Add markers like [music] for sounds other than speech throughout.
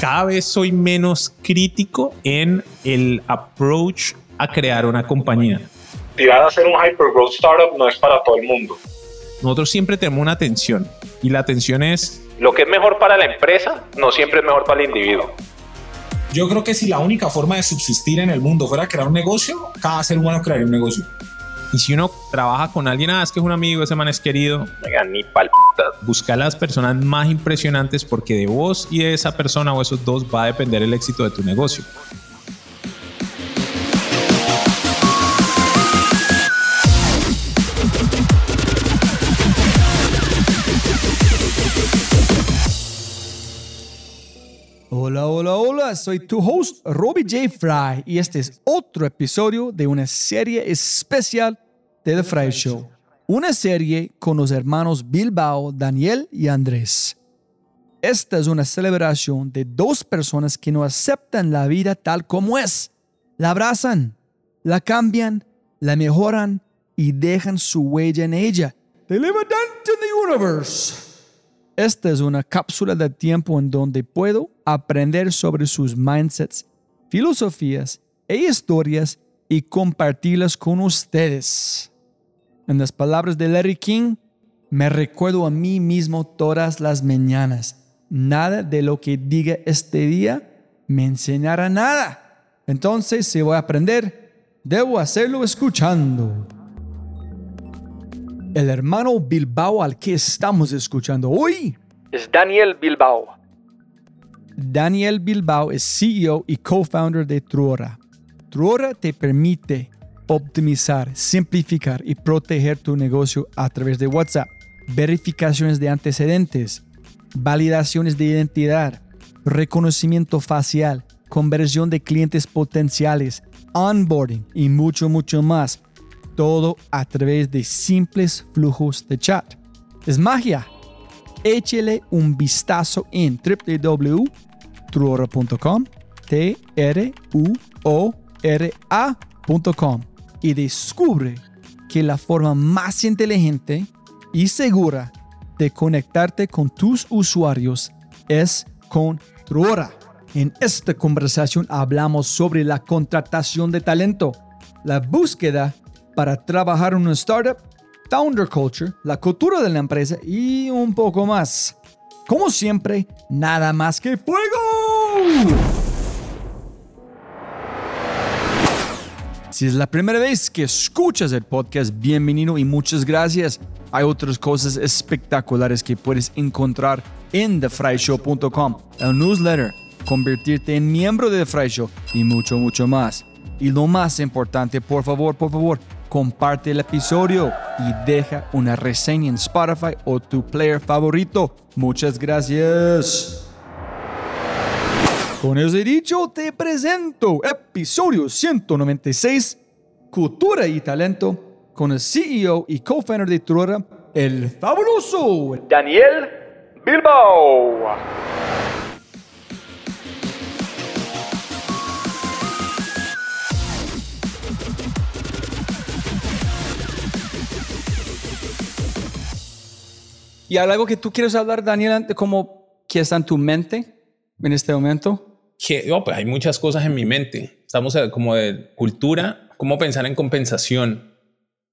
Cada vez soy menos crítico en el approach a crear una compañía. Tirar a hacer un hypergrowth startup no es para todo el mundo. Nosotros siempre tenemos una atención y la atención es... Lo que es mejor para la empresa no siempre es mejor para el individuo. Yo creo que si la única forma de subsistir en el mundo fuera crear un negocio, cada ser humano crearía un negocio. Y si uno trabaja con alguien, ah, es que es un amigo, ese man es querido. Venga, ni. Busca las personas más impresionantes porque de vos y de esa persona o esos dos va a depender el éxito de tu negocio. Soy tu host Robbie J. Fry y este es otro episodio de una serie especial de The Fry Show. Una serie con los hermanos Bilbao, Daniel y Andrés. Esta es una celebración de dos personas que no aceptan la vida tal como es. La abrazan, la cambian, la mejoran y dejan su huella en ella. They live a dent in the universe. Esta es una cápsula de tiempo en donde puedo aprender sobre sus mindsets, filosofías e historias y compartirlas con ustedes. En las palabras de Larry King, me recuerdo a mí mismo todas las mañanas. Nada de lo que diga este día me enseñará nada. Entonces, si voy a aprender, debo hacerlo escuchando. El hermano Bilbao al que estamos escuchando hoy es Daniel Bilbao. Daniel Bilbao es CEO y co-founder de Truora. Truora te permite optimizar, simplificar y proteger tu negocio a través de WhatsApp, verificaciones de antecedentes, validaciones de identidad, reconocimiento facial, conversión de clientes potenciales, onboarding y mucho, mucho más todo a través de simples flujos de chat. Es magia. Échele un vistazo en www.truora.com, t r u o r a.com y descubre que la forma más inteligente y segura de conectarte con tus usuarios es con Truora. En esta conversación hablamos sobre la contratación de talento, la búsqueda para trabajar en una startup, founder culture, la cultura de la empresa y un poco más. Como siempre, nada más que fuego. Si es la primera vez que escuchas el podcast, bienvenido y muchas gracias. Hay otras cosas espectaculares que puedes encontrar en thefryshow.com, el newsletter, convertirte en miembro de The Fry Show y mucho, mucho más. Y lo más importante, por favor, por favor, comparte el episodio y deja una reseña en Spotify o tu player favorito. Muchas gracias. Con eso dicho, te presento episodio 196, Cultura y Talento, con el CEO y co-founder de Truora, el fabuloso Daniel Bilbao. ¿Y hay algo que tú quieres hablar, Daniel, como que está en tu mente en este momento? Que, oh, pues hay muchas cosas en mi mente. Estamos eh, como de cultura, cómo pensar en compensación.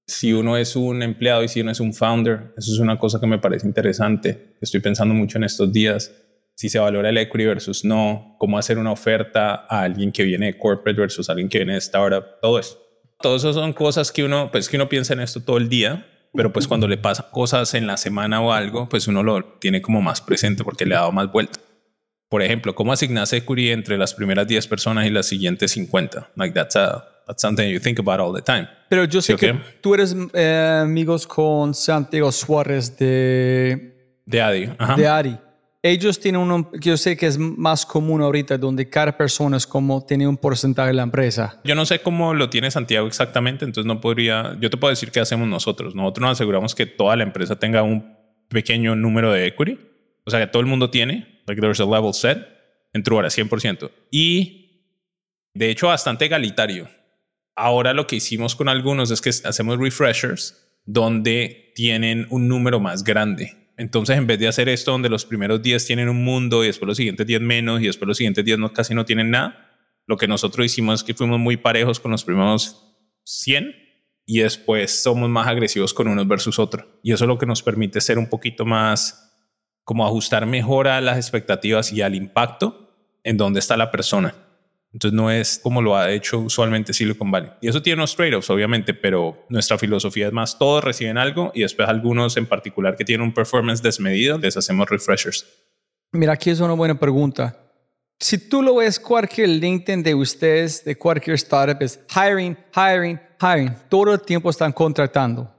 Si uno es un empleado y si uno es un founder, eso es una cosa que me parece interesante. Estoy pensando mucho en estos días. Si se valora el equity versus no, cómo hacer una oferta a alguien que viene de corporate versus alguien que viene de startup, todo eso. Todo eso son cosas que uno, pues que uno piensa en esto todo el día pero pues cuando le pasan cosas en la semana o algo, pues uno lo tiene como más presente porque le ha dado más vuelta. Por ejemplo, ¿cómo asignas equity entre las primeras 10 personas y las siguientes 50? Like that's, a, that's something you think about all the time. Pero yo sé que tú eres eh, amigos con Santiago Suárez de... De Adi. De Adi ellos tienen uno yo sé que es más común ahorita, donde cada persona es como tiene un porcentaje de la empresa. Yo no sé cómo lo tiene Santiago exactamente, entonces no podría, yo te puedo decir qué hacemos nosotros. Nosotros nos aseguramos que toda la empresa tenga un pequeño número de equity, o sea que todo el mundo tiene, like there's a level set, en Truora, 100%. Y de hecho bastante egalitario. Ahora lo que hicimos con algunos es que hacemos refreshers donde tienen un número más grande Entonces, en vez de hacer esto donde los primeros 10 tienen un mundo y después los siguientes 10 menos y después los siguientes 10 no, casi no tienen nada, lo que nosotros hicimos es que fuimos muy parejos con los primeros 100 y después somos más agresivos con unos versus otros. Y eso es lo que nos permite ser un poquito más, como ajustar mejor a las expectativas y al impacto en dónde está la persona. Entonces no es como lo ha hecho usualmente Silicon Valley. Y eso tiene unos trade-offs, obviamente, pero nuestra filosofía es más, todos reciben algo y después algunos en particular que tienen un performance desmedido, les hacemos refreshers. Mira, aquí es una buena pregunta. Si tú lo ves cualquier LinkedIn de ustedes, de cualquier startup, es hiring, hiring, hiring. Todo el tiempo están contratando.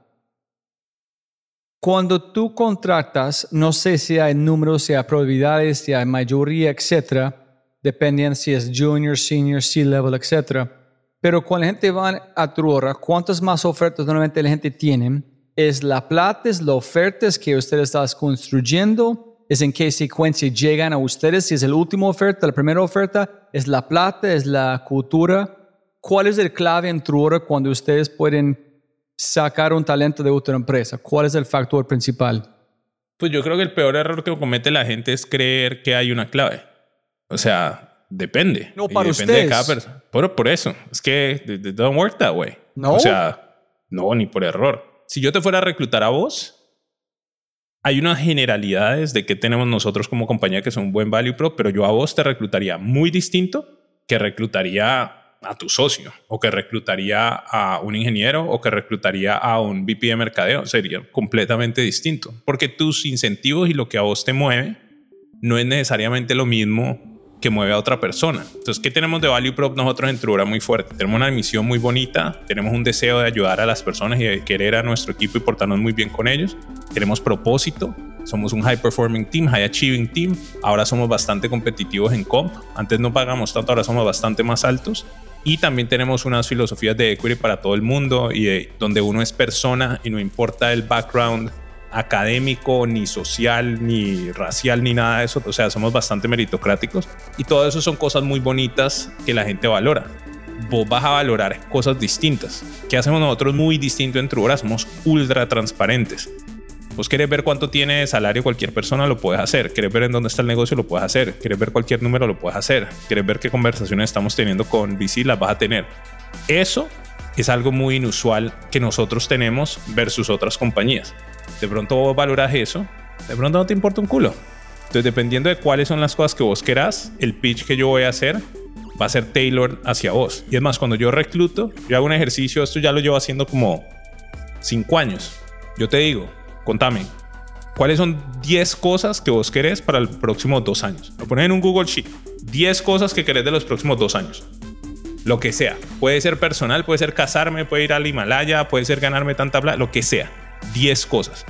Cuando tú contratas, no sé si hay números, si hay probabilidades, si hay mayoría, etcétera, dependiendo si es junior, senior, C-level, etc. Pero cuando la gente va a Truora, ¿cuántas más ofertas normalmente la gente tiene? ¿Es la plata, es la oferta que ustedes están construyendo? ¿Es en qué secuencia llegan a ustedes? Si es la última oferta, la primera oferta, ¿es la plata, es la cultura? ¿Cuál es el clave en Truora cuando ustedes pueden sacar un talento de otra empresa? ¿Cuál es el factor principal? Pues yo creo que el peor error que comete la gente es creer que hay una clave. O sea, depende. No, para depende ustedes. de cada persona. Por, por eso. Es que it don't work that way. No. O sea, no, ni por error. Si yo te fuera a reclutar a vos, hay unas generalidades de que tenemos nosotros como compañía que son un buen value pro, pero yo a vos te reclutaría muy distinto que reclutaría a tu socio o que reclutaría a un ingeniero o que reclutaría a un VP de mercadeo. Sería completamente distinto porque tus incentivos y lo que a vos te mueve no es necesariamente lo mismo que mueve a otra persona. Entonces, ¿qué tenemos de value prop nosotros en Trura muy fuerte? Tenemos una misión muy bonita, tenemos un deseo de ayudar a las personas y de querer a nuestro equipo y portarnos muy bien con ellos. Tenemos propósito, somos un high performing team, high achieving team. Ahora somos bastante competitivos en comp. Antes no pagamos tanto, ahora somos bastante más altos. Y también tenemos unas filosofías de equity para todo el mundo y de, donde uno es persona y no importa el background académico, ni social, ni racial, ni nada de eso. O sea, somos bastante meritocráticos y todo eso son cosas muy bonitas que la gente valora. Vos vas a valorar cosas distintas. ¿Qué hacemos nosotros muy distinto en Trubora? Somos ultra transparentes. Vos querés ver cuánto tiene de salario cualquier persona, lo puedes hacer. Querés ver en dónde está el negocio, lo puedes hacer. Querés ver cualquier número, lo puedes hacer. Querés ver qué conversaciones estamos teniendo con VC, las vas a tener. Eso es algo muy inusual que nosotros tenemos versus otras compañías. De pronto vos valoras eso, de pronto no te importa un culo. Entonces, dependiendo de cuáles son las cosas que vos querás, el pitch que yo voy a hacer va a ser tailored hacia vos. Y es más, cuando yo recluto, yo hago un ejercicio, esto ya lo llevo haciendo como 5 años. Yo te digo, contame, ¿cuáles son 10 cosas que vos querés para los próximos dos años? Lo pones en un Google Sheet. 10 cosas que querés de los próximos dos años. Lo que sea. Puede ser personal, puede ser casarme, puede ir al Himalaya, puede ser ganarme tanta plata, lo que sea. 10 cosas.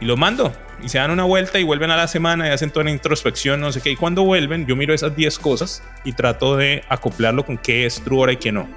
Y lo mando. Y se dan una vuelta y vuelven a la semana y hacen toda la introspección, no sé qué. Y cuando vuelven, yo miro esas 10 cosas y trato de acoplarlo con qué es true hora y qué no.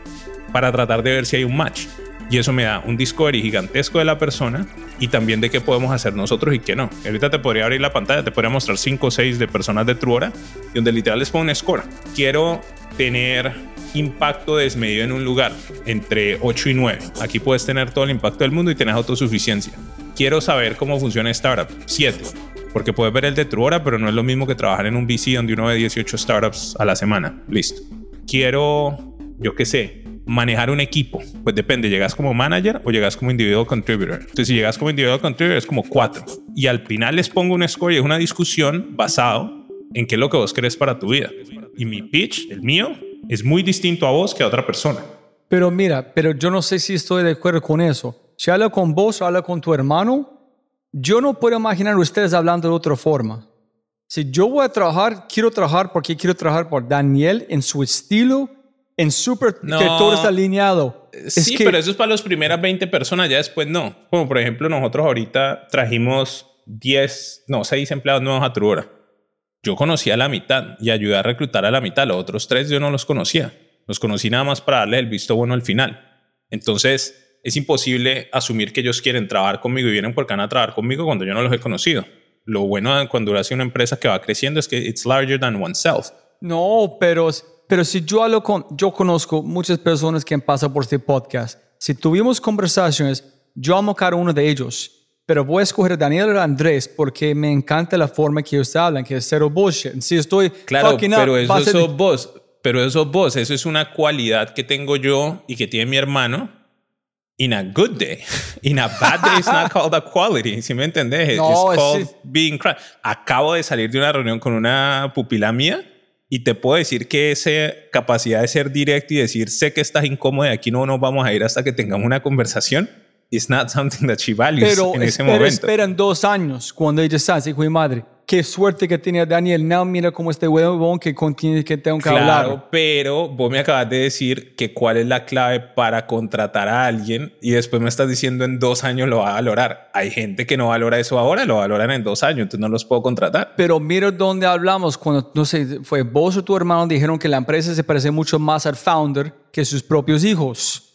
Para tratar de ver si hay un match. Y eso me da un discovery gigantesco de la persona y también de qué podemos hacer nosotros y qué no. Ahorita te podría abrir la pantalla, te podría mostrar 5 o 6 de personas de Truora, donde literal les pongo un score. Quiero tener impacto desmedido en un lugar entre 8 y 9. Aquí puedes tener todo el impacto del mundo y tenés autosuficiencia. Quiero saber cómo funciona startup. 7. Porque puedes ver el de Truora, pero no es lo mismo que trabajar en un VC donde uno ve 18 startups a la semana. Listo. Quiero, yo qué sé, manejar un equipo. Pues depende, llegas como manager o llegas como individual contributor. Entonces, si llegas como individual contributor es como 4. Y al final les pongo un score y es una discusión basado en qué es lo que vos querés para tu vida. Y mi pitch, el mío, es muy distinto a vos que a otra persona. Pero mira, pero yo no sé si estoy de acuerdo con eso. Si habla con vos, habla con tu hermano, yo no puedo imaginar ustedes hablando de otra forma. Si yo voy a trabajar, quiero trabajar porque quiero trabajar por Daniel en su estilo, en súper, No. que todo está alineado. Es sí, que- pero eso es para las primeras 20 personas, ya después no. Como por ejemplo, nosotros ahorita trajimos 10, no, 6 empleados nuevos a Truora. Yo conocía a la mitad y ayudé a reclutar a la mitad. Los otros tres yo no los conocía. Los conocí nada más para darle el visto bueno al final. Entonces, es imposible asumir que ellos quieren trabajar conmigo y vienen porque van a trabajar conmigo cuando yo no los he conocido. Lo bueno cuando hace una empresa que va creciendo es que it's larger than oneself. No, pero, pero si yo hablo con, yo conozco muchas personas que han pasado por este podcast. Si tuvimos conversaciones, yo amo cada uno de ellos. pero voy a escoger a Daniel o a Andrés porque me encanta la forma que ellos hablan, que es cero bullshit. Si estoy Claro, fucking up, pero va eso sos vos. Pero eso sos vos. Eso es una cualidad que tengo yo y que tiene mi hermano. In a good day. [laughs] In a bad day, it's not called a quality. ¿Sí me entendés? No, it's called being cra- Acabo de salir de una reunión con una pupila mía y te puedo decir que esa capacidad de ser directo y decir, sé que estás incómodo y aquí no nos vamos a ir hasta que tengamos una conversación, is not something that she values Pero en ese espera, momento. esperan dos años cuando ella está, hijo de madre. Qué suerte que tenía Daniel. No, mira cómo este huevón que contiene que tengo que Claro, hablar. pero vos me acabas de decir que cuál es la clave para contratar a alguien y después me estás diciendo en dos años lo va a valorar. Hay gente que no valora eso ahora, lo valoran en dos años, entonces no los puedo contratar. Pero mira dónde hablamos cuando, no sé, fue vos o tu hermano dijeron que la empresa se parece mucho más al founder que sus propios hijos.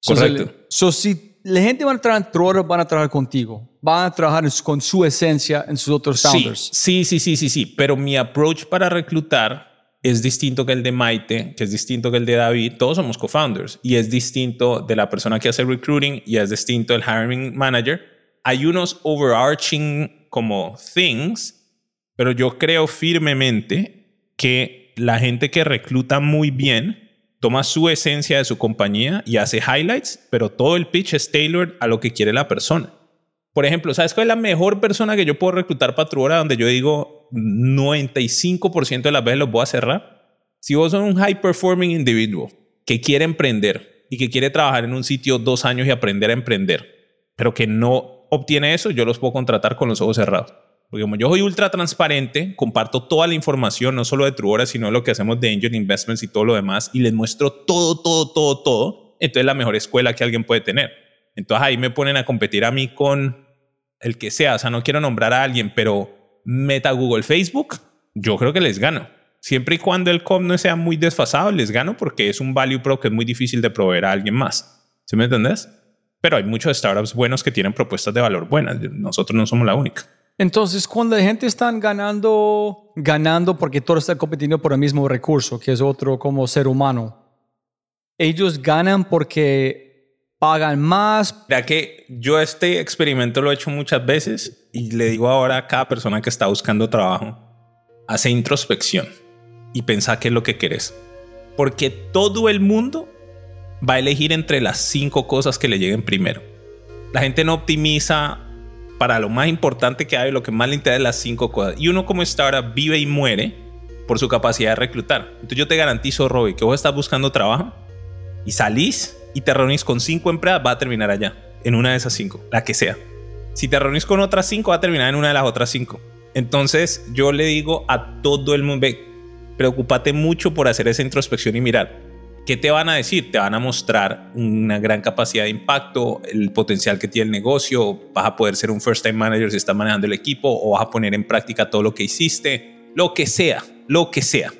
So, Correcto. le- So, si la gente va a trabajar en Trora, van a trabajar contigo. Van a trabajar con su esencia en sus otros founders. sí, sí, sí, sí, sí, pero mi approach para reclutar es distinto que el de Maite, que es distinto que el de David. Todos somos co-founders y es distinto de la persona que hace recruiting y es distinto del hiring manager. Hay unos overarching como things, pero yo creo firmemente que la gente que recluta muy bien toma su esencia de su compañía y hace highlights, pero todo el pitch es tailored a lo que quiere la persona. Por ejemplo, ¿sabes cuál es la mejor persona que yo puedo reclutar para Truora donde yo digo 95% de las veces los voy a cerrar? Si vos sos un high performing individual que quiere emprender y que quiere trabajar en un sitio dos años y aprender a emprender, pero que no obtiene eso, yo los puedo contratar con los ojos cerrados. Porque como yo soy ultra transparente, comparto toda la información, no solo de Truora, sino de lo que hacemos de Angel Investments y todo lo demás, y les muestro todo, todo, todo, todo. Entonces es la mejor escuela que alguien puede tener. Entonces ahí me ponen a competir a mí con el que sea. O sea, no quiero nombrar a alguien, pero Meta, Google, Facebook, yo creo que les gano. Siempre y cuando el com no sea muy desfasado, les gano porque es un value pro que es muy difícil de proveer a alguien más. ¿Sí me entendés? Pero hay muchos startups buenos que tienen propuestas de valor buenas. Nosotros no somos la única. Entonces, cuando la gente está ganando, ganando porque todo está compitiendo por el mismo recurso, que es otro como ser humano, ellos ganan porque pagan más. Mira que yo este experimento lo he hecho muchas veces y le digo ahora a cada persona que está buscando trabajo, hace introspección y pensa qué es lo que querés. Porque todo el mundo va a elegir entre las cinco cosas que le lleguen primero. La gente no optimiza para lo más importante que hay, lo que más le interesa las cinco cosas. Y uno como startup vive y muere por su capacidad de reclutar. Entonces yo te garantizo, Robbie, que vos estás buscando trabajo y salís y te reunís con cinco empresas, va a terminar allá, en una de esas cinco, la que sea. Si te reunís con otras cinco, va a terminar en una de las otras cinco. Entonces yo le digo a todo el mundo, ve, preocúpate mucho por hacer esa introspección y mirar. ¿Qué te van a decir? Te van a mostrar una gran capacidad de impacto, el potencial que tiene el negocio, vas a poder ser un first time manager si estás manejando el equipo o vas a poner en práctica todo lo que hiciste, lo que sea, lo que sea.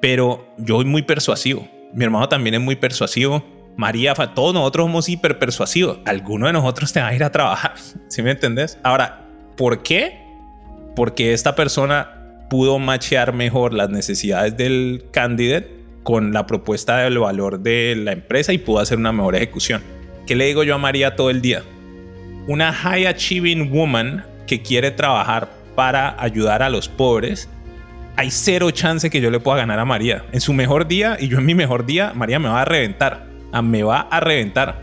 Pero yo soy muy persuasivo. Mi hermano también es muy persuasivo. María, todos nosotros somos hiper persuasivos. Alguno de nosotros te va a ir a trabajar. [laughs] ¿Sí me entendés? Ahora, ¿por qué? Porque esta persona pudo machear mejor las necesidades del candidate con la propuesta del valor de la empresa y pudo hacer una mejor ejecución. ¿Qué le digo yo a María todo el día? Una high achieving woman que quiere trabajar para ayudar a los pobres hay cero chance que yo le pueda ganar a María. En su mejor día y yo en mi mejor día, María me va a reventar. Ah, me va a reventar.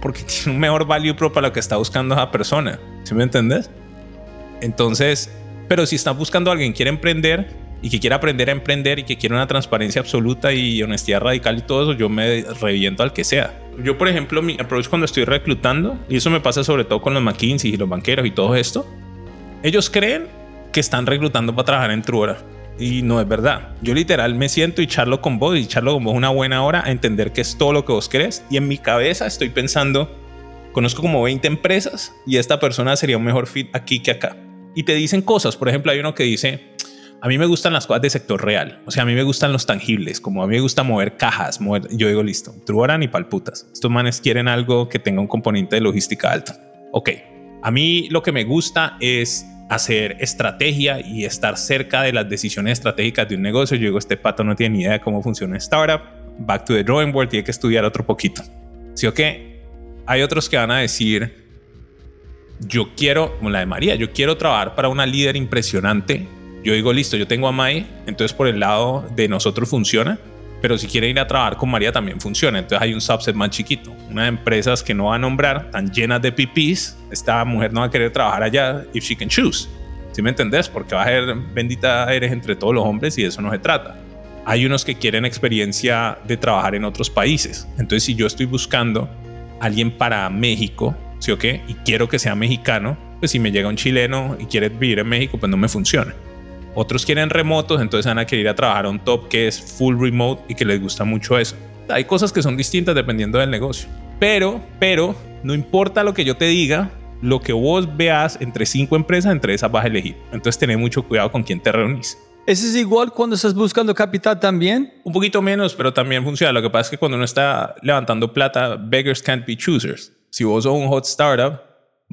Porque [laughs] tiene un mejor value pro para lo que está buscando esa persona. ¿Sí me entendés? Entonces, pero si estás buscando a alguien quiere emprender y que quiere aprender a emprender y que quiere una transparencia absoluta y honestidad radical y todo eso, yo me reviento al que sea. Yo, por ejemplo, mi approach cuando estoy reclutando, y eso me pasa sobre todo con los McKinsey y los banqueros y todo esto, ellos creen que están reclutando para trabajar en Truora. Y no es verdad. Yo literal me siento y charlo con vos y charlo con vos una buena hora a entender qué es todo lo que vos crees. Y en mi cabeza estoy pensando, conozco como 20 empresas y esta persona sería un mejor fit aquí que acá. Y te dicen cosas. Por ejemplo, hay uno que dice, a mí me gustan las cosas de sector real. O sea, a mí me gustan los tangibles. Como a mí me gusta mover cajas. Mover... Yo digo, listo, Truora ni palputas. Estos manes quieren algo que tenga un componente de logística alto. Ok. A mí lo que me gusta es hacer estrategia y estar cerca de las decisiones estratégicas de un negocio. Yo digo, este pato no tiene ni idea de cómo funciona startup. Back to the drawing board, tiene que estudiar otro poquito. ¿Sí o qué? Hay otros que van a decir, yo quiero, como la de María, yo quiero trabajar para una líder impresionante. Yo digo, listo, yo tengo a Mai, entonces por el lado de nosotros funciona, pero si quieren ir a trabajar con María también funciona. Entonces hay un subset más chiquito. Una de empresas que no va a nombrar, tan llenas de pipis, esta mujer no va a querer trabajar allá if she can choose. ¿Sí me entendés? Porque va a ser bendita eres entre todos los hombres y de eso no se trata. Hay unos que quieren experiencia de trabajar en otros países. Entonces, si yo estoy buscando alguien para México, ¿sí o qué? Y quiero que sea mexicano, pues si me llega un chileno y quiere vivir en México, pues no me funciona. Otros quieren remotos, entonces van a querer ir a trabajar a un top que es full remote y que les gusta mucho eso. Hay cosas que son distintas dependiendo del negocio. Pero, pero, no importa lo que yo te diga, lo que vos veas entre cinco empresas, entre esas vas a elegir. Entonces, tener mucho cuidado con quién te reunís. ¿Ese es igual cuando estás buscando capital también? Un poquito menos, pero también funciona. Lo que pasa es que cuando uno está levantando plata, beggars can't be choosers. Si vos sos un hot startup,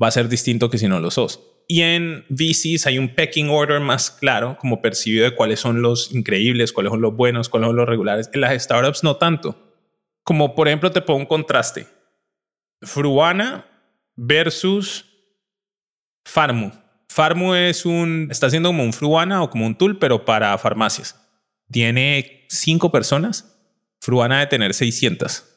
va a ser distinto que si no lo sos. Y en VCs hay un pecking order más claro, como percibido de cuáles son los increíbles, cuáles son los buenos, cuáles son los regulares. En las startups no tanto. Como por ejemplo, te pongo un contraste. Fruana versus Farmu. Farmu es un, está haciendo como un Fruana o como un tool, pero para farmacias. Tiene cinco personas. Fruana de tener 600.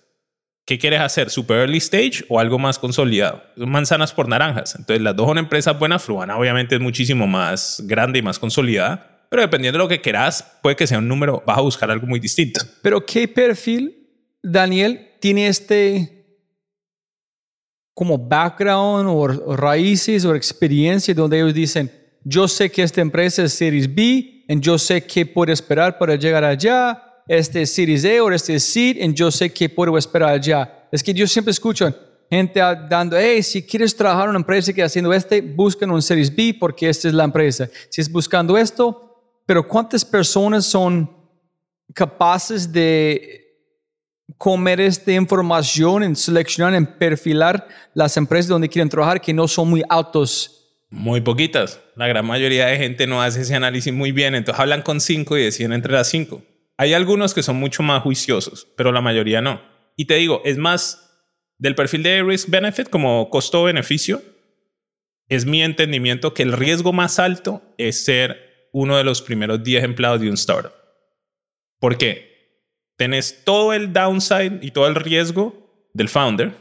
¿Qué quieres hacer? ¿Super early stage o algo más consolidado? Manzanas por naranjas. Entonces, las dos son empresas buenas. Fruana, obviamente, es muchísimo más grande y más consolidada. Pero dependiendo de lo que quieras, puede que sea un número, vas a buscar algo muy distinto. Pero, ¿qué perfil, Daniel, tiene este como background o raíces o experiencia donde ellos dicen, yo sé que esta empresa es Series B y yo sé qué puedo esperar para llegar allá este es Series A o este es Seed, y yo sé que puedo esperar allá. Es que yo siempre escucho gente dando, hey, si quieres trabajar en una empresa que haciendo este, buscan un Series B porque esta es la empresa. Si es buscando esto, pero ¿cuántas personas son capaces de comer esta información, en seleccionar, en perfilar las empresas donde quieren trabajar que no son muy altos? Muy poquitas. La gran mayoría de gente no hace ese análisis muy bien. Entonces hablan con cinco y deciden entre las cinco. Hay algunos que son mucho más juiciosos, pero la mayoría no. Y te digo, es más del perfil de risk-benefit como costo-beneficio. Es mi entendimiento que el riesgo más alto es ser uno de los primeros 10 empleados de un startup. ¿Por qué? Tenés todo el downside y todo el riesgo del founder.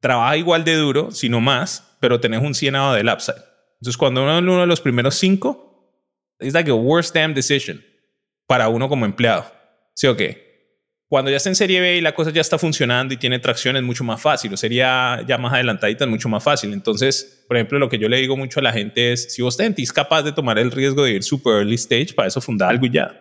Trabaja igual de duro, sino más, pero tenés un cienado del upside. Entonces, cuando uno es uno de los primeros cinco, es like a worst damn decision para uno como empleado. ¿Sí o qué? Cuando ya está en serie B y la cosa ya está funcionando y tiene tracción es mucho más fácil, o sería ya más adelantadita es mucho más fácil. Entonces, por ejemplo, lo que yo le digo mucho a la gente es, si vos te sentís capaz de tomar el riesgo de ir super early stage, para eso funda algo ya.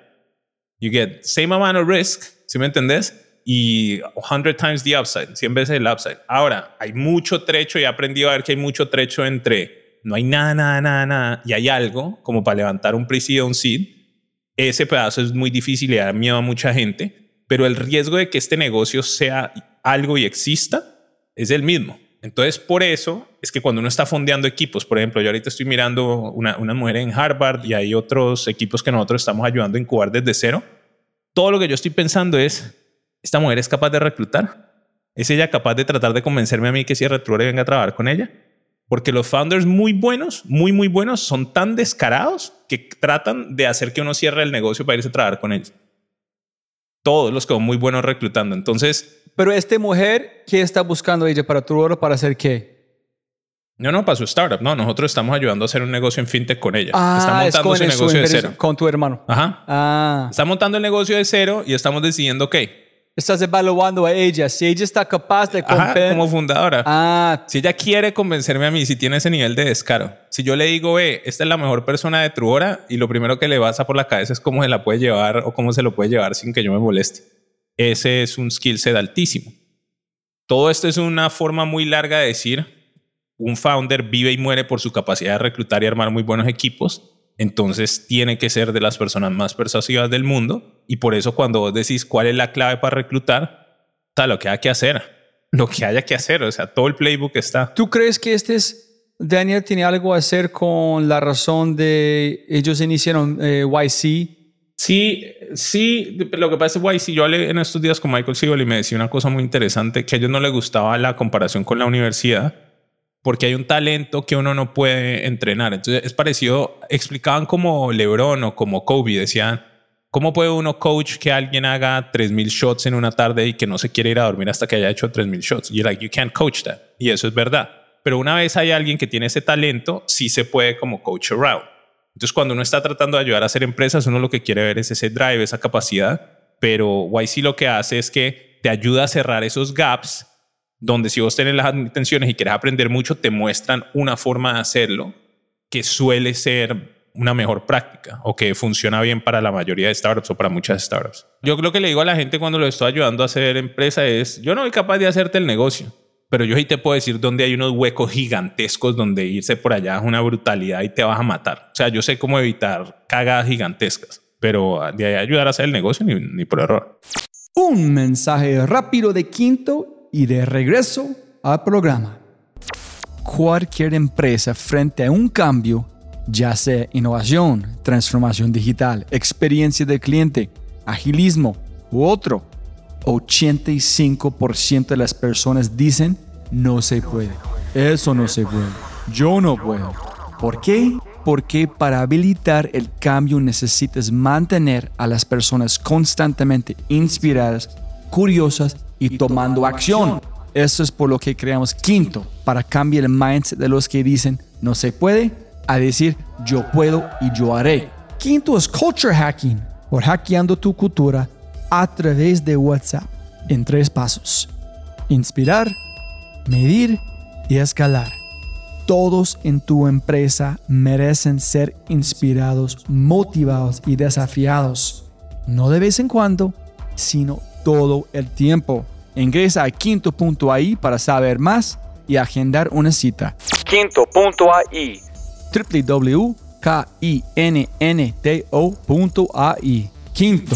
You get same amount of risk, ¿sí me entendés? Y 100 times the upside, 100 veces el upside. Ahora, hay mucho trecho y he aprendido a ver que hay mucho trecho entre no hay nada, nada, nada, nada y hay algo como para levantar un o un seed ese pedazo es muy difícil y da miedo a mucha gente, pero el riesgo de que este negocio sea algo y exista es el mismo. Entonces, por eso es que cuando uno está fondeando equipos, por ejemplo, yo ahorita estoy mirando una, una mujer en Harvard y hay otros equipos que nosotros estamos ayudando a incubar desde cero, todo lo que yo estoy pensando es, ¿esta mujer es capaz de reclutar? ¿Es ella capaz de tratar de convencerme a mí que si Retrure venga a trabajar con ella? Porque los founders muy buenos, muy, muy buenos, son tan descarados que tratan de hacer que uno cierre el negocio para irse a trabajar con ellos. Todos los que son muy buenos reclutando. Entonces. Pero esta mujer, ¿qué está buscando ella para tu oro para hacer qué? No, no, para su startup. No, nosotros estamos ayudando a hacer un negocio en fintech con ella. Ah, está montando su negocio de cero. Con tu hermano. Ajá. Ah. Está montando el negocio de cero y estamos decidiendo, ok, Estás evaluando a ella. Si ella está capaz de Ajá, como fundadora. Ah. Si ella quiere convencerme a mí, si tiene ese nivel de descaro. Si yo le digo, eh, esta es la mejor persona de Truora y lo primero que le pasa por la cabeza es cómo se la puede llevar o cómo se lo puede llevar sin que yo me moleste. Ese es un skill set altísimo. Todo esto es una forma muy larga de decir, un founder vive y muere por su capacidad de reclutar y armar muy buenos equipos entonces tiene que ser de las personas más persuasivas del mundo. Y por eso cuando vos decís cuál es la clave para reclutar, está lo que hay que hacer, [laughs] lo que haya que hacer, o sea, todo el playbook está. ¿Tú crees que este es, Daniel, tiene algo a hacer con la razón de ellos iniciaron eh, YC? Sí, sí, lo que pasa es que YC, yo hablé en estos días con Michael Siegel y me decía una cosa muy interesante, que a ellos no les gustaba la comparación con la universidad porque hay un talento que uno no puede entrenar. Entonces es parecido, explicaban como Lebron o como Kobe, decían, ¿cómo puede uno coach que alguien haga 3.000 shots en una tarde y que no se quiere ir a dormir hasta que haya hecho 3.000 shots? Y like, you can't coach that. Y eso es verdad. Pero una vez hay alguien que tiene ese talento, sí se puede como coach around. Entonces cuando uno está tratando de ayudar a hacer empresas, uno lo que quiere ver es ese drive, esa capacidad. Pero YC lo que hace es que te ayuda a cerrar esos gaps donde si vos tenés las intenciones y quieres aprender mucho, te muestran una forma de hacerlo que suele ser una mejor práctica o que funciona bien para la mayoría de startups o para muchas startups. Yo creo que le digo a la gente cuando lo estoy ayudando a hacer empresa es, yo no soy capaz de hacerte el negocio, pero yo sí te puedo decir dónde hay unos huecos gigantescos donde irse por allá es una brutalidad y te vas a matar. O sea, yo sé cómo evitar cagadas gigantescas, pero de ahí ayudar a hacer el negocio ni, ni por error. Un mensaje rápido de Quinto y de regreso al programa. Cualquier empresa frente a un cambio, ya sea innovación, transformación digital, experiencia del cliente, agilismo u otro, 85% de las personas dicen no se puede. Eso no se puede. Yo no puedo. ¿Por qué? Porque para habilitar el cambio necesitas mantener a las personas constantemente inspiradas, curiosas y tomando acción. Eso es por lo que creamos Quinto, para cambiar el mindset de los que dicen no se puede a decir yo puedo y yo haré. Quinto es culture hacking, por hackeando tu cultura a través de WhatsApp en tres pasos. Inspirar, medir y escalar. Todos en tu empresa merecen ser inspirados, motivados y desafiados. No de vez en cuando, sino todo el tiempo. Ingresa a quinto.ai para saber más y agendar una cita. Quinto.ai www.kinnto.ai Quinto.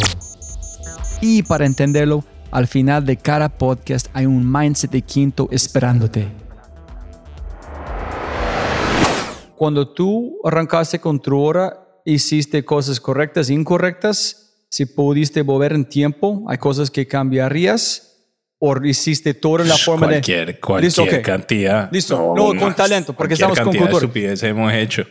Y para entenderlo, al final de cada podcast hay un mindset de quinto esperándote. Cuando tú arrancaste con tu hora, hiciste cosas correctas e incorrectas si pudiste volver en tiempo, hay cosas que cambiarías o hiciste todo en la forma cualquier, de... Cualquier Listo, ok. cantidad. Listo, no, con talento, porque estamos con de cultura. estupidez hemos hecho.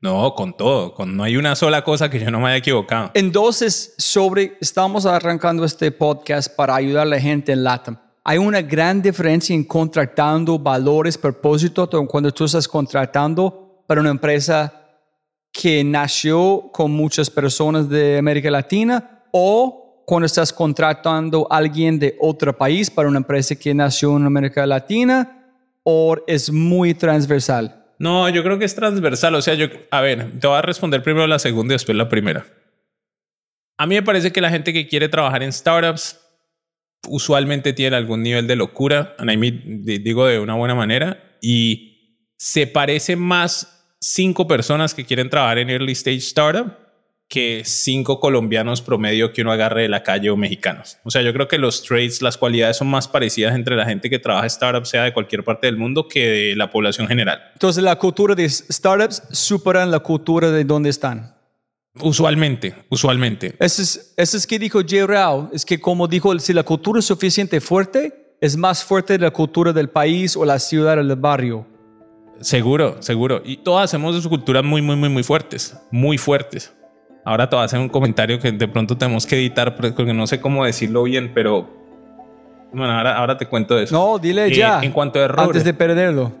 No, con todo. Con, no hay una sola cosa que yo no me haya equivocado. Entonces, sobre, estamos arrancando este podcast para ayudar a la gente en LATAM. Hay una gran diferencia en contratando valores, propósito, cuando tú estás contratando para una empresa que nació con muchas personas de América Latina o cuando estás contratando a alguien de otro país para una empresa que nació en América Latina o es muy transversal. No, yo creo que es transversal. O sea, yo, a ver, te voy a responder primero la segunda y después la primera. A mí me parece que la gente que quiere trabajar en startups usualmente tiene algún nivel de locura, and I digo de una buena manera, y se parece más cinco personas que quieren trabajar en early stage startup que cinco colombianos promedio que uno agarre de la calle o mexicanos. O sea, yo creo que los traits, las cualidades son más parecidas entre la gente que trabaja en startup, sea de cualquier parte del mundo, que de la población general. Entonces, la cultura de startups superan la cultura de donde están. Usualmente, usualmente. Eso es, eso es que dijo J. Rao, es que como dijo, si la cultura es suficiente fuerte, es más fuerte la cultura del país o la ciudad o del barrio. Seguro, seguro. Y todas hacemos de su cultura muy, muy, muy, muy fuertes. Muy fuertes. Ahora te voy a hacer un comentario que de pronto tenemos que editar porque no sé cómo decirlo bien, pero bueno, ahora, ahora te cuento eso. No, dile Eh, ya. en cuanto a errores. Antes de perderlo.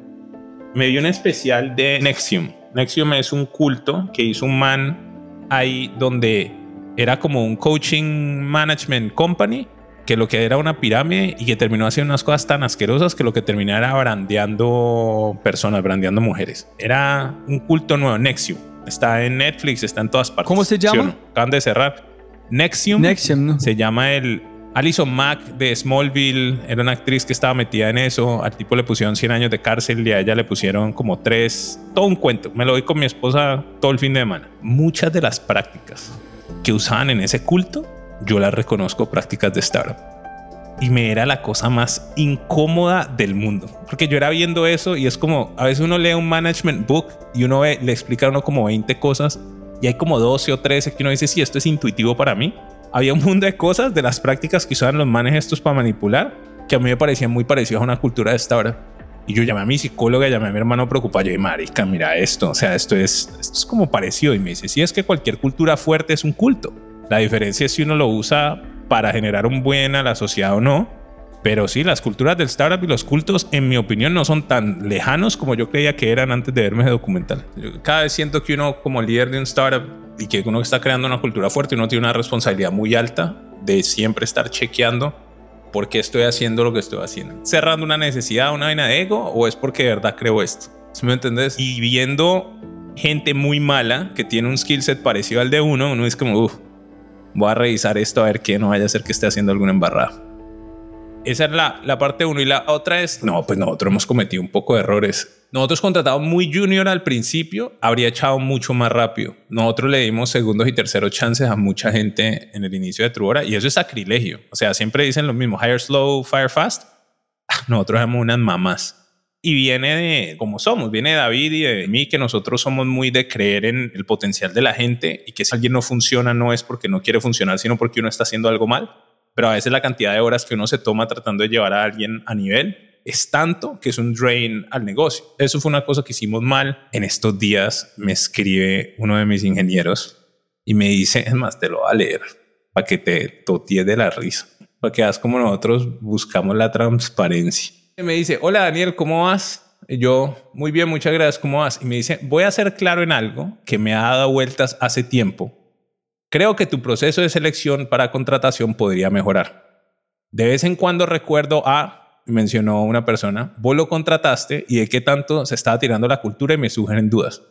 me vi un especial de Nexium. Nexium es un culto que hizo un man ahí donde era como un coaching management company que lo que era una pirámide y que terminó haciendo unas cosas tan asquerosas que lo que terminó era brandeando personas, brandeando mujeres. Era un culto nuevo, Nexium. Está en Netflix, está en todas partes. ¿Cómo se ¿Sí llama? no? Acaban de cerrar. Nexium. Nexium, ¿no? Se llama el Alison Mack de Smallville. Era una actriz que estaba metida en eso. Al tipo le pusieron 100 años de cárcel y a ella le pusieron como 3. Todo un cuento. Me lo doy con mi esposa todo el fin de semana. Muchas de las prácticas que usaban en ese culto, yo las reconozco prácticas de startup. Y me era la cosa más incómoda del mundo. Porque yo era viendo eso y es como, a veces uno lee un management book y uno ve, le explica a uno como 20 cosas y hay como 12 o 13 que uno dice, sí, esto es intuitivo para mí. Había un mundo de cosas de las prácticas que usaban los manes para manipular que a mí me parecían muy parecidos a una cultura de startup. Y yo llamé a mi psicóloga, llamé a mi hermano preocupado. Yo dije, marica, mira esto. O sea, esto es, esto es como parecido. Y me dice, sí, es que cualquier cultura fuerte es un culto. La diferencia es si uno lo usa para generar un bien a la sociedad o no. Pero sí, las culturas del startup y los cultos, en mi opinión, no son tan lejanos como yo creía que eran antes de verme ese documental. Yo cada vez siento que uno, como líder de un startup y que uno está creando una cultura fuerte, uno tiene una responsabilidad muy alta de siempre estar chequeando por qué estoy haciendo lo que estoy haciendo. Cerrando una necesidad, una vaina de ego, o es porque de verdad creo esto. ¿Sí me entendés? Y viendo gente muy mala que tiene un skill set parecido al de uno, uno es como, uff, voy a revisar esto a ver qué no vaya a ser que esté haciendo alguna embarrada. Esa es la, la parte uno. Y la otra es, no, pues nosotros hemos cometido un poco de errores. Nosotros contratamos muy junior al principio, habría echado mucho más rápido. Nosotros le dimos segundos y terceros chances a mucha gente en el inicio de Truora y eso es sacrilegio. O sea, siempre dicen lo mismo, hire slow, fire fast. Ah, nosotros somos unas mamás. Y viene de como somos, viene de David y de mí, que nosotros somos muy de creer en el potencial de la gente y que si alguien no funciona no es porque no quiere funcionar, sino porque uno está haciendo algo mal pero a veces la cantidad de horas que uno se toma tratando de llevar a alguien a nivel es tanto que es un drain al negocio. Eso fue una cosa que hicimos mal. En estos días me escribe uno de mis ingenieros y me dice, es más, te lo va a leer para que te toties de la risa, para que hagas como nosotros buscamos la transparencia. Me dice, hola Daniel, ¿cómo vas? Yo, muy bien, muchas gracias, ¿cómo vas? Y me dice, voy a ser claro en algo que me ha dado vueltas hace tiempo Creo que tu proceso de selección para contratación podría mejorar. De vez en cuando recuerdo a, mencionó una persona, vos lo contrataste y de qué tanto se estaba tirando la cultura y me sugieren dudas.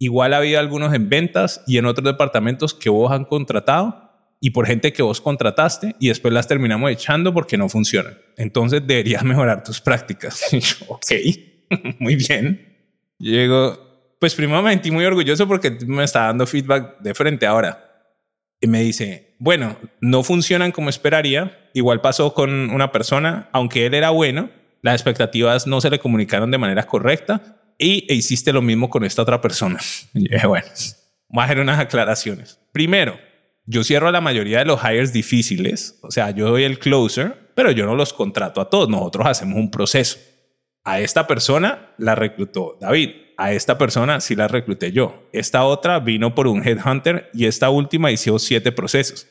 Igual había algunos en ventas y en otros departamentos que vos han contratado y por gente que vos contrataste y después las terminamos echando porque no funcionan. Entonces deberías mejorar tus prácticas. [laughs] ok, [laughs] muy bien. Llego, pues primero muy orgulloso porque me está dando feedback de frente ahora y me dice, bueno, no funcionan como esperaría. Igual pasó con una persona, aunque él era bueno, las expectativas no se le comunicaron de manera correcta y e hiciste lo mismo con esta otra persona. [laughs] Y dije, bueno, voy a hacer unas aclaraciones. Primero, yo cierro a la mayoría de los hires difíciles, o sea, yo doy el closer, pero yo no los contrato a todos, nosotros hacemos un proceso. A esta persona la reclutó David, a esta persona sí la recluté yo. Esta otra vino por un headhunter y esta última hizo siete procesos.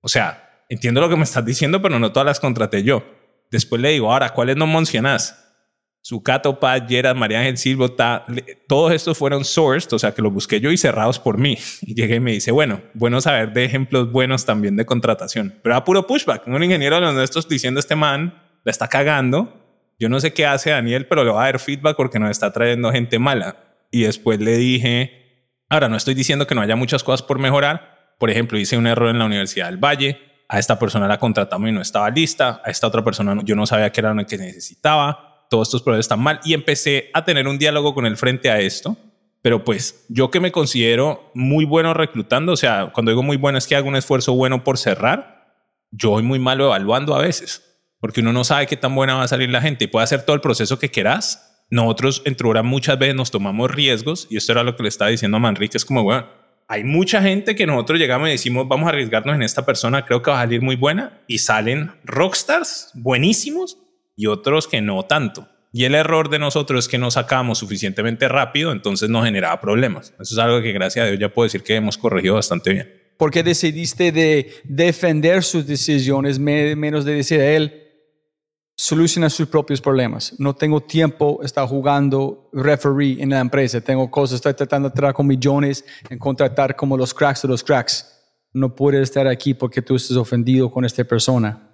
O sea, entiendo lo que me estás diciendo, pero no todas las contraté yo. Después le digo, ahora, ¿cuáles no mencionas? Sucato, Paz, Gerard, María Ángel Silva, todos estos fueron sourced, o sea que los busqué yo y cerrados por mí. [laughs] Y llegué y me dice, bueno, bueno saber de ejemplos buenos también de contratación. Pero a puro pushback, un ingeniero de los nuestros diciendo este man la está cagando yo no sé qué hace Daniel, pero le va a dar feedback porque nos está trayendo gente mala. Y después le dije, ahora no estoy diciendo que no haya muchas cosas por mejorar. Por ejemplo, hice un error en la Universidad del Valle. A esta persona la contratamos y no estaba lista. A esta otra persona yo no sabía qué era lo que necesitaba. Todos estos procesos están mal. Y empecé a tener un diálogo con él frente a esto. Pero pues yo que me considero muy bueno reclutando, o sea, cuando digo muy bueno es que hago un esfuerzo bueno por cerrar, yo voy muy malo evaluando a veces porque uno no sabe qué tan buena va a salir la gente y puede hacer todo el proceso que quieras. Nosotros en Trura muchas veces nos tomamos riesgos y esto era lo que le estaba diciendo a Manrique, es como, bueno, hay mucha gente que nosotros llegamos y decimos, vamos a arriesgarnos en esta persona, creo que va a salir muy buena y salen rockstars buenísimos y otros que no tanto. Y el error de nosotros es que no sacamos suficientemente rápido, entonces nos generaba problemas. Eso es algo que gracias a Dios ya puedo decir que hemos corregido bastante bien. ¿Por qué decidiste de defender sus decisiones menos de decir a él, soluciona sus propios problemas. No tengo tiempo, está jugando referee en la empresa, tengo cosas, estoy tratando de tratar con millones, en contratar como los cracks de los cracks. No puedes estar aquí porque tú estás ofendido con esta persona.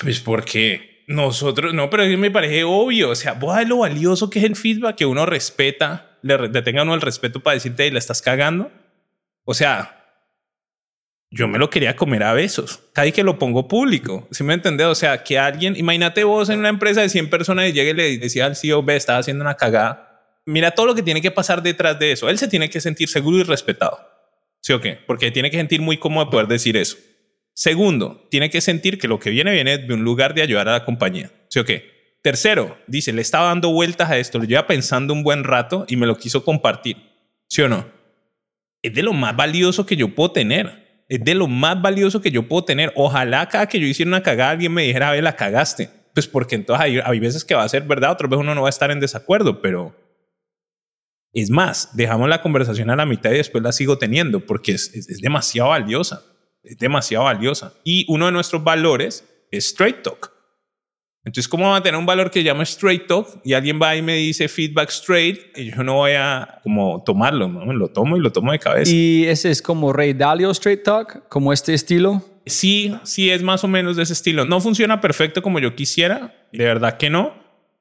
Pues porque nosotros, no, pero a mí me parece obvio, o sea, vos lo valioso que es el feedback, que uno respeta, le, le tenga uno el respeto para decirte, la estás cagando. O sea, yo me lo quería comer a besos. Casi que lo pongo público. ¿Sí me entiendes? O sea, que alguien, imagínate vos en una empresa de 100 personas y llegue y le decía al CEO, ve, estaba haciendo una cagada. Mira todo lo que tiene que pasar detrás de eso. Él se tiene que sentir seguro y respetado. ¿Sí o qué? Porque tiene que sentir muy cómodo de poder decir eso. Segundo, tiene que sentir que lo que viene viene de un lugar de ayudar a la compañía. ¿Sí o qué? Tercero, dice, le estaba dando vueltas a esto, lo lleva pensando un buen rato y me lo quiso compartir. ¿Sí o no? Es de lo más valioso que yo puedo tener es de lo más valioso que yo puedo tener. Ojalá cada que yo hiciera una cagada alguien me dijera, ve, la cagaste. Pues porque entonces hay, hay veces que va a ser verdad, otras veces uno no va a estar en desacuerdo, pero es más, dejamos la conversación a la mitad y después la sigo teniendo porque es demasiado valiosa, es demasiado valiosa. Y uno de nuestros valores es straight talk. Entonces, ¿cómo va a tener un valor que llama straight talk y alguien va y me dice feedback straight y yo no voy a como tomarlo, ¿no? lo tomo y lo tomo de cabeza? Y ese es como Ray Dalio Straight Talk, como este estilo. Sí, sí es más o menos de ese estilo. No funciona perfecto como yo quisiera, de verdad que no,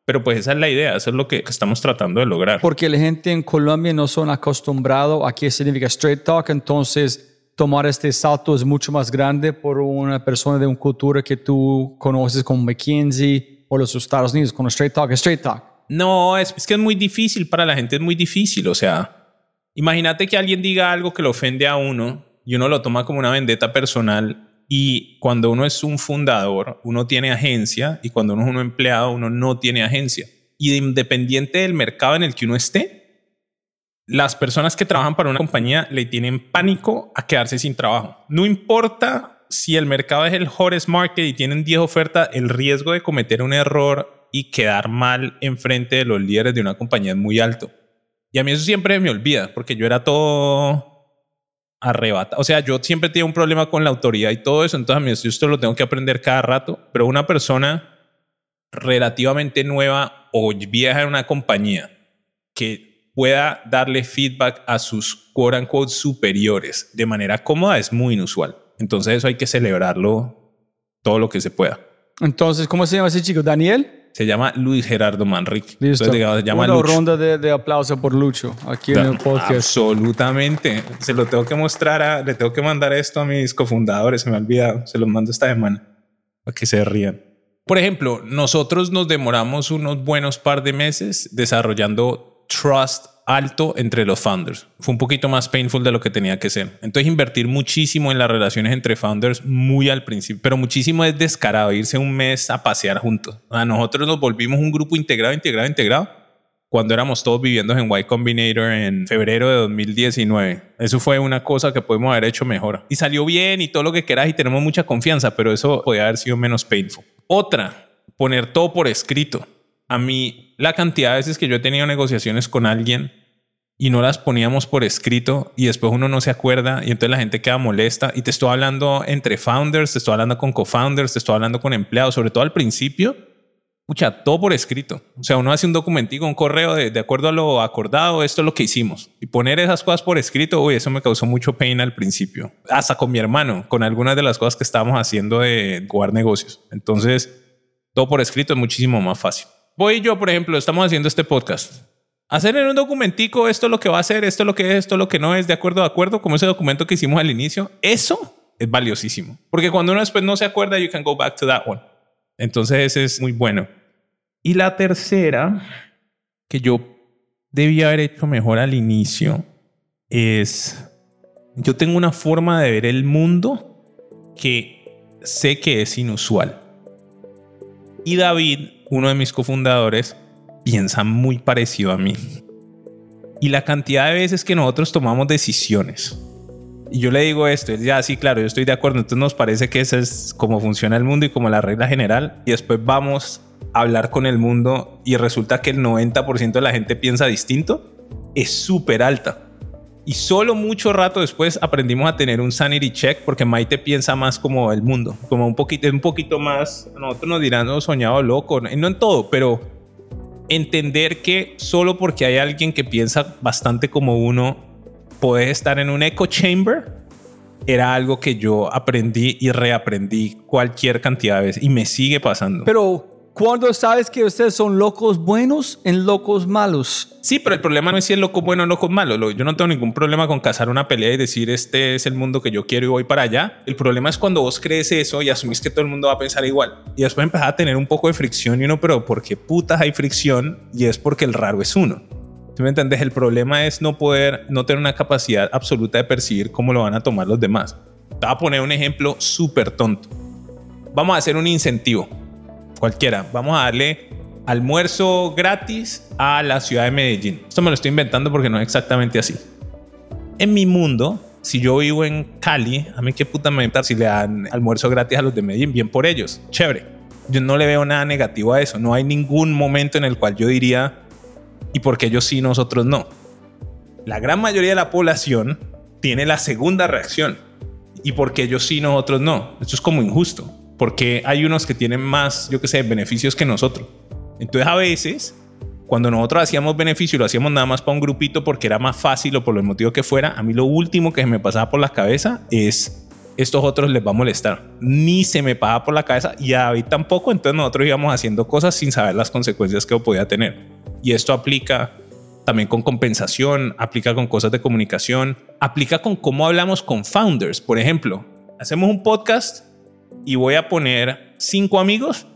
pero pues esa es la idea, eso es lo que estamos tratando de lograr. Porque la gente en Colombia no son acostumbrados a qué significa Straight Talk, entonces tomar este salto es mucho más grande por una persona de una cultura que tú conoces como McKinsey o los Estados Unidos con Straight Talk, Straight Talk. No, es, es que es muy difícil para la gente, es muy difícil. O sea, imagínate que alguien diga algo que lo ofende a uno y uno lo toma como una vendetta personal. Y cuando uno es un fundador, uno tiene agencia y cuando uno es un empleado, uno no tiene agencia. Y independiente del mercado en el que uno esté, las personas que trabajan para una compañía le tienen pánico a quedarse sin trabajo. No importa si el mercado es el hottest market y tienen 10 ofertas, el riesgo de cometer un error y quedar mal enfrente de los líderes de una compañía es muy alto. Y a mí eso siempre me olvida, porque yo era todo arrebatado. O sea, yo siempre tenía un problema con la autoridad y todo eso, entonces a mí esto lo tengo que aprender cada rato, pero una persona relativamente nueva o vieja en una compañía que pueda darle feedback a sus quote unquote superiores de manera cómoda es muy inusual. Entonces eso hay que celebrarlo todo lo que se pueda. Entonces, ¿cómo se llama ese chico? ¿Daniel? Se llama Luis Gerardo Manrique. Listo. Entonces, digamos, se llama Una Lucho. ronda de, de aplauso por Lucho aquí en el podcast. Absolutamente. Se lo tengo que mostrar, a, le tengo que mandar esto a mis cofundadores, se me ha olvidado, se los mando esta semana para que se rían. Por ejemplo, nosotros nos demoramos unos buenos par de meses desarrollando trust alto entre los founders. Fue un poquito más painful de lo que tenía que ser. Entonces, invertir muchísimo en las relaciones entre founders muy al principio, pero muchísimo es descarado irse un mes a pasear juntos. A nosotros nos volvimos un grupo integrado, integrado, integrado cuando éramos todos viviendo en Y Combinator en febrero de 2019. Eso fue una cosa que podemos haber hecho mejor. Y salió bien y todo lo que quieras y tenemos mucha confianza, pero eso podía haber sido menos painful. Otra, poner todo por escrito. A mí, la cantidad de veces que yo he tenido negociaciones con alguien y no las poníamos por escrito y después uno no se acuerda y entonces la gente queda molesta. Y te estoy hablando entre founders, te estoy hablando con co-founders, te estoy hablando con empleados, sobre todo al principio. Escucha, todo por escrito. O sea, uno hace un documentico, un correo de, de acuerdo a lo acordado, esto es lo que hicimos. Y poner esas cosas por escrito, uy, eso me causó mucho pain al principio. Hasta con mi hermano, con algunas de las cosas que estábamos haciendo de jugar negocios. Entonces, todo por escrito es muchísimo más fácil. Voy yo, por ejemplo, estamos haciendo este podcast. Hacer en un documentico esto es lo que va a hacer, esto es lo que es, esto es lo que no es, de acuerdo, de acuerdo, como ese documento que hicimos al inicio. Eso es valiosísimo. Porque cuando uno después no se acuerda, you can go back to that one. Entonces ese es muy bueno. Y la tercera, que yo debía haber hecho mejor al inicio, es, yo tengo una forma de ver el mundo que sé que es inusual. Y David, uno de mis cofundadores, piensa muy parecido a mí. Y la cantidad de veces que nosotros tomamos decisiones. Y yo le digo esto, él ya sí, claro, yo estoy de acuerdo, entonces nos parece que esa es como funciona el mundo y como la regla general. Y después vamos a hablar con el mundo y resulta que el 90% de la gente piensa distinto. Es súper alta. Y solo mucho rato después aprendimos a tener un sanity check porque Maite piensa más como el mundo, como un poquito, un poquito más, nosotros nos dirán, no, soñado loco, no en todo, pero entender que solo porque hay alguien que piensa bastante como uno, puedes estar en un echo chamber, era algo que yo aprendí y reaprendí cualquier cantidad de veces y me sigue pasando. Pero, ¿cuándo sabes que ustedes son locos buenos en locos malos? Sí, pero el problema no es si es loco bueno o loco malo. Lo- Yo no tengo ningún problema con cazar una pelea y decir este es el mundo que yo quiero y voy para allá. El problema es cuando vos crees eso y asumís que todo el mundo va a pensar igual. Y después empezás a tener un poco de fricción y uno, pero ¿por qué putas hay fricción? Y es porque el raro es uno. ¿Tú me entiendes? El problema es no poder, no tener una capacidad absoluta de percibir cómo lo van a tomar los demás. Te voy a poner un ejemplo súper tonto. Vamos a hacer un incentivo cualquiera. Vamos a darle almuerzo gratis a la ciudad de Medellín. Esto me lo estoy inventando porque no es exactamente así. En mi mundo, si yo vivo en Cali, a mí qué puta me importa si le dan almuerzo gratis a los de Medellín, bien por ellos, chévere. yo no le veo nada negativo a eso. No hay ningún momento en el cual yo diría, ¿y por qué ellos sí, nosotros no? La gran mayoría de la población tiene la segunda reacción. ¿Y por qué ellos sí, nosotros no? Esto es como injusto. Porque hay unos que tienen más, yo qué sé, beneficios que nosotros. Entonces a veces, cuando nosotros hacíamos beneficio, lo hacíamos nada más para un grupito porque era más fácil o por el motivo que fuera, a mí lo último que se me pasaba por la cabeza es estos otros les va a molestar. Ni se me pasa por la cabeza y a David tampoco. Entonces nosotros íbamos haciendo cosas sin saber las consecuencias que podía tener. Y esto aplica también con compensación, aplica con cosas de comunicación, aplica con cómo hablamos con founders. Por ejemplo, hacemos un podcast y voy a poner cinco amigos.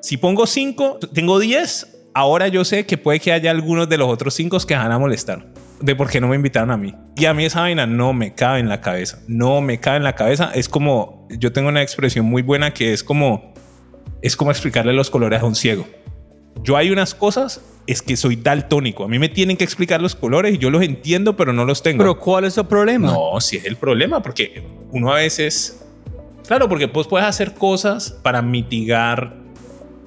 Si pongo cinco, tengo diez. Ahora yo sé que puede que haya algunos de los otros cinco que van a molestar de por qué no me invitaron a mí. Y a mí esa vaina no me cabe en la cabeza. No me cabe en la cabeza. Es como, yo tengo una expresión muy buena que es como, es como explicarle los colores a un ciego. Yo hay unas cosas, es que soy daltónico. A mí me tienen que explicar los colores y yo los entiendo, pero no los tengo. Pero ¿cuál es el problema? No, si es el problema, porque uno a veces, claro, porque pues puedes hacer cosas para mitigar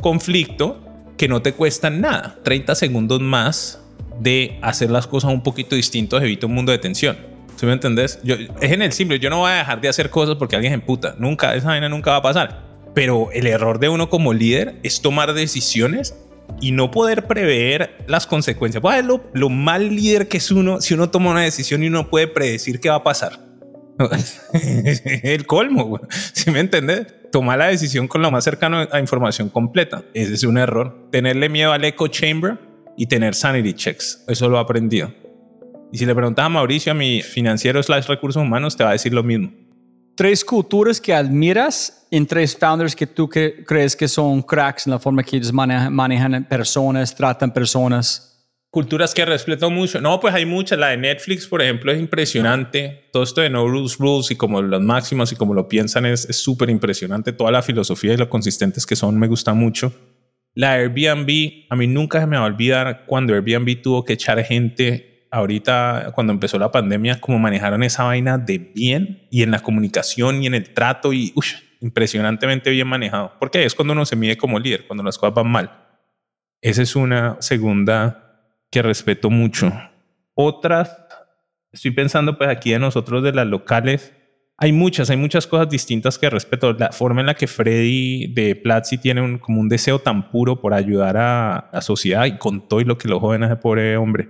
conflicto que no te cuestan nada. 30 segundos más de hacer las cosas un poquito distintos evita un mundo de tensión. ¿Sí me entendés? Es en el simple, yo no voy a dejar de hacer cosas porque alguien se emputa. Nunca, esa vaina nunca va a pasar. Pero el error de uno como líder es tomar decisiones y no poder prever las consecuencias. Pues lo, lo mal líder que es uno si uno toma una decisión y uno puede predecir qué va a pasar. [laughs] el colmo, si me entendés? Tomar la decisión con lo más cercano a información completa. Ese es un error. Tenerle miedo al echo chamber y tener sanity checks. Eso lo he aprendido. Y si le preguntas a Mauricio, a mi financiero slash recursos humanos, te va a decir lo mismo. Tres culturas que admiras en tres founders que tú crees que son cracks en la forma que ellos manejan, personas, tratan personas. Culturas que respeto mucho. No, pues hay muchas. La de Netflix, por ejemplo, es impresionante. Todo esto de No Rules Rules y como los máximos y como lo piensan es súper impresionante. Toda la filosofía y lo consistentes que son me gusta mucho. La Airbnb, a mí nunca se me va a olvidar cuando Airbnb tuvo que echar gente ahorita, cuando empezó la pandemia, como manejaron esa vaina de bien y en la comunicación y en el trato y impresionantemente bien manejado. Porque es cuando uno se mide como líder, cuando las cosas van mal. Esa es una segunda que respeto mucho. Otras, estoy pensando pues aquí de nosotros de las locales, hay muchas, hay muchas cosas distintas que respeto. La forma en la que Freddy de Platzi tiene un, como un deseo tan puro por ayudar a la sociedad y con todo y lo que los jóvenes de pobre hombre.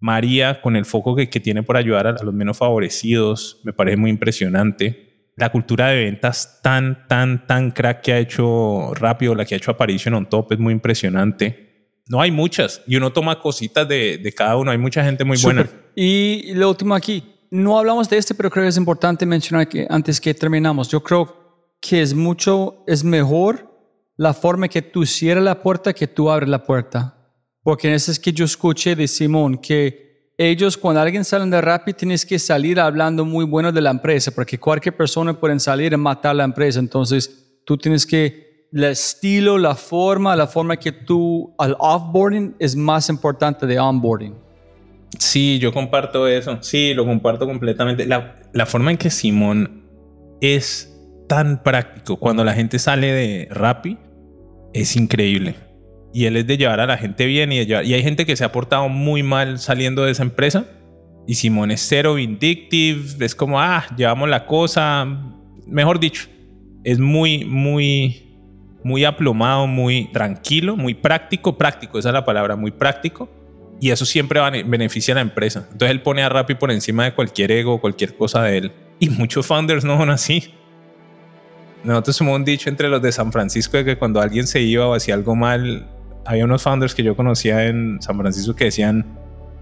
María, con el foco que, que tiene por ayudar a, los menos favorecidos, me parece muy impresionante. La cultura de ventas tan, tan, tan crack que ha hecho rápido, la que ha hecho Apparition on Top, es muy impresionante. No hay muchas y uno toma cositas de, de cada uno. Hay mucha gente muy buena. Y lo último aquí, no hablamos de este, pero creo que es importante mencionar que antes que terminamos, yo creo que es mucho, es mejor la forma que tú cierras la puerta que tú abres la puerta. Porque ese es que yo escuché de Simón que ellos cuando alguien salen de Rappi tienes que salir hablando muy bueno de la empresa, porque cualquier persona puede salir y matar la empresa. Entonces tú tienes que, el estilo, la forma, la forma que tú, al offboarding es más importante de onboarding. Sí, yo comparto eso. Sí, lo comparto completamente. La, la, forma en que Simón es tan práctico cuando la gente sale de Rappi es increíble. Y él es de llevar a la gente bien y de llevar, Y hay gente que se ha portado muy mal saliendo de esa empresa. Y Simón es cero vindictive. Es como, ah, llevamos la cosa. Mejor dicho, es muy, muy, muy aplomado, muy tranquilo, muy práctico. Práctico, esa es la palabra, muy práctico y eso siempre beneficia a la empresa. Entonces él pone a Rappi por encima de cualquier ego, cualquier cosa de él. Y muchos founders no son así. Nosotros somos un dicho entre los de San Francisco de que cuando alguien se iba o hacía algo mal, había unos founders que yo conocía en San Francisco que decían,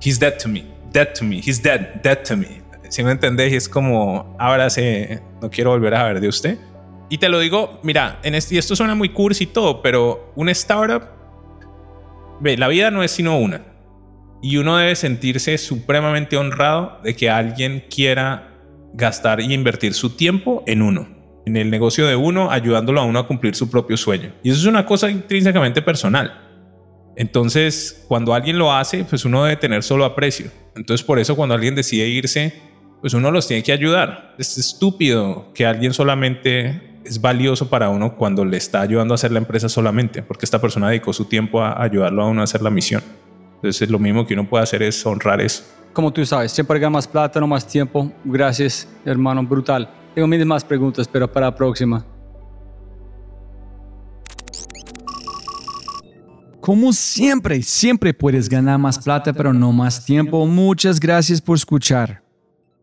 he's dead to me, dead to me, he's dead, dead to me. Si me entendés, es como, ahora se, no quiero volver a ver de usted. Y te lo digo, mira, en este, y esto suena muy cursi y todo, pero un startup, ve, la vida no es sino una y uno debe sentirse supremamente honrado de que alguien quiera gastar y invertir su tiempo en uno, en el negocio de uno, ayudándolo a uno a cumplir su propio sueño. Y eso es una cosa intrínsecamente personal. Entonces, cuando alguien lo hace, pues uno debe tener solo aprecio. Entonces, por eso cuando alguien decide irse, pues uno los tiene que ayudar. Es estúpido que alguien solamente es valioso para uno cuando le está ayudando a hacer la empresa solamente, porque esta persona dedicó su tiempo a ayudarlo a uno a hacer la misión. Entonces, lo mismo que uno puede hacer es honrar eso. Como tú sabes, siempre gana más plata, no más tiempo. Gracias, hermano, brutal. Tengo miles más preguntas, pero para la próxima. Como siempre, siempre puedes ganar más plata, pero no más tiempo. Muchas gracias por escuchar.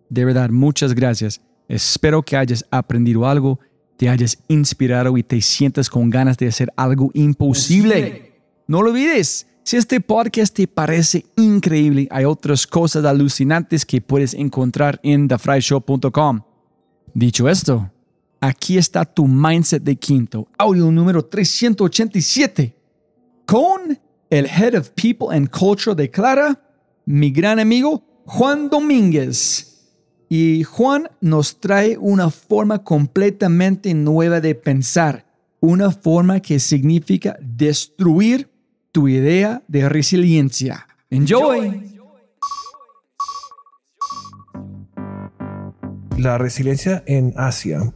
De verdad, muchas gracias. Espero que hayas aprendido algo, te hayas inspirado y te sientas con ganas de hacer algo imposible. No lo olvides. Si este podcast te parece increíble, hay otras cosas alucinantes que puedes encontrar en thefryshow.com. Dicho esto, aquí está tu mindset de quinto, audio número 387, con el Head of People and Culture de Clara, mi gran amigo Juan Domínguez. Y Juan nos trae una forma completamente nueva de pensar, una forma que significa destruir tu idea de resiliencia. Enjoy. La resiliencia en Asia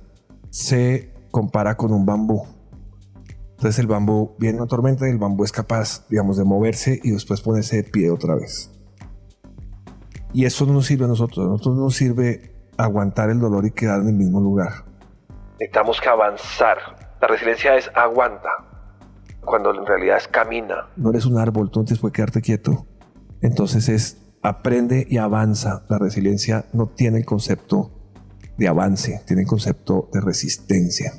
se compara con un bambú. Entonces el bambú viene una tormenta y el bambú es capaz, digamos, de moverse y después ponerse de pie otra vez. Y eso no nos sirve a nosotros. A nosotros no nos sirve aguantar el dolor y quedar en el mismo lugar. Necesitamos que avanzar. La resiliencia es aguanta, cuando en realidad es camina. No eres un árbol, tú por qué quedarte quieto. Entonces es aprende y avanza. La resiliencia no tiene el concepto de avance, tiene el concepto de resistencia.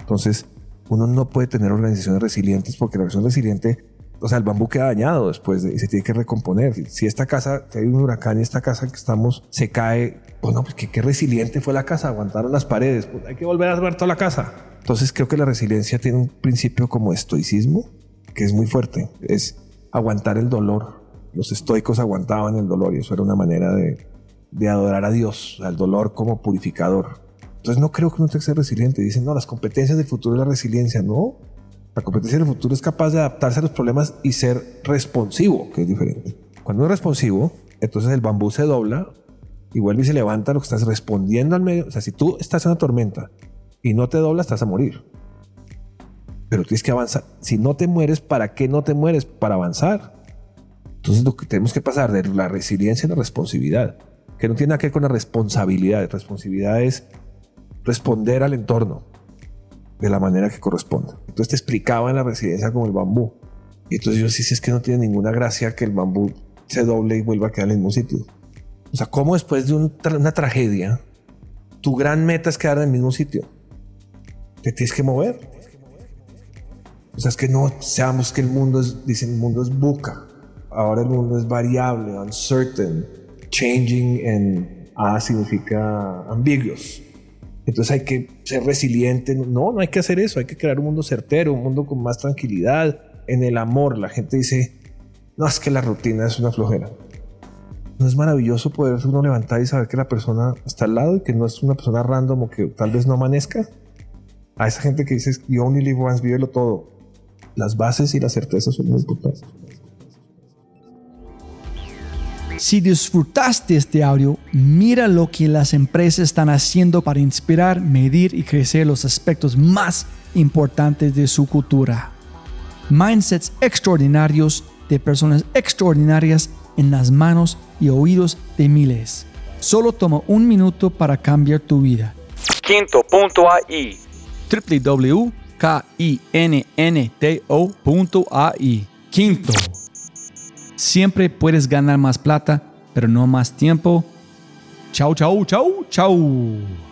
Entonces, uno no puede tener organizaciones resilientes porque la organización resiliente, o sea, el bambú queda dañado después de, y se tiene que recomponer. Si esta casa, si hay un huracán y esta casa que estamos se cae, bueno, pues qué, qué resiliente fue la casa, aguantaron las paredes, pues hay que volver a armar toda la casa. Entonces creo que la resiliencia tiene un principio como estoicismo que es muy fuerte, es aguantar el dolor. Los estoicos aguantaban el dolor y eso era una manera de, de adorar a Dios, al dolor como purificador. Entonces no creo que uno tenga que ser resiliente. Dicen, no, las competencias del futuro es la resiliencia. No, la competencia del futuro es capaz de adaptarse a los problemas y ser responsivo, que es diferente. Cuando es responsivo, entonces el bambú se dobla y vuelve y se levanta lo que estás respondiendo al medio. O sea, si tú estás en una tormenta y no te doblas, estás a morir. Pero tienes que avanzar. Si no te mueres, ¿para qué no te mueres? Para avanzar. Entonces lo que tenemos que pasar de la resiliencia a la responsabilidad, que no tiene nada que ver con la responsabilidad. La responsabilidad es responder al entorno de la manera que corresponde. Entonces te explicaba en la residencia como el bambú. Y entonces yo sí, sí es que no tiene ninguna gracia que el bambú se doble y vuelva a quedar en el mismo sitio. O sea, ¿cómo después de una tragedia, tu gran meta es quedar en el mismo sitio? Te tienes que mover. O sea, es que no seamos que el mundo es, dicen, el mundo es buca. Ahora el mundo es variable, uncertain, changing en A significa ambiguous. Entonces hay que ser resiliente. No, no hay que hacer eso. Hay que crear un mundo certero, un mundo con más tranquilidad. En el amor, la gente dice, no, es que la rutina es una flojera. No es maravilloso poder uno levantar y saber que la persona está al lado y que no es una persona random o que tal vez no amanezca. A esa gente que dice, you only live once, vívelo todo. Las bases y las certezas son muy importantes. Si disfrutaste este audio, mira lo que las empresas están haciendo para inspirar, medir y crecer los aspectos más importantes de su cultura. Mindsets extraordinarios de personas extraordinarias en las manos y oídos de miles. Solo toma un minuto para cambiar tu vida. Quinto.ai. www.kinnto.ai. Quinto. Siempre puedes ganar más plata, pero no más tiempo. Chau, chau, chau, chau.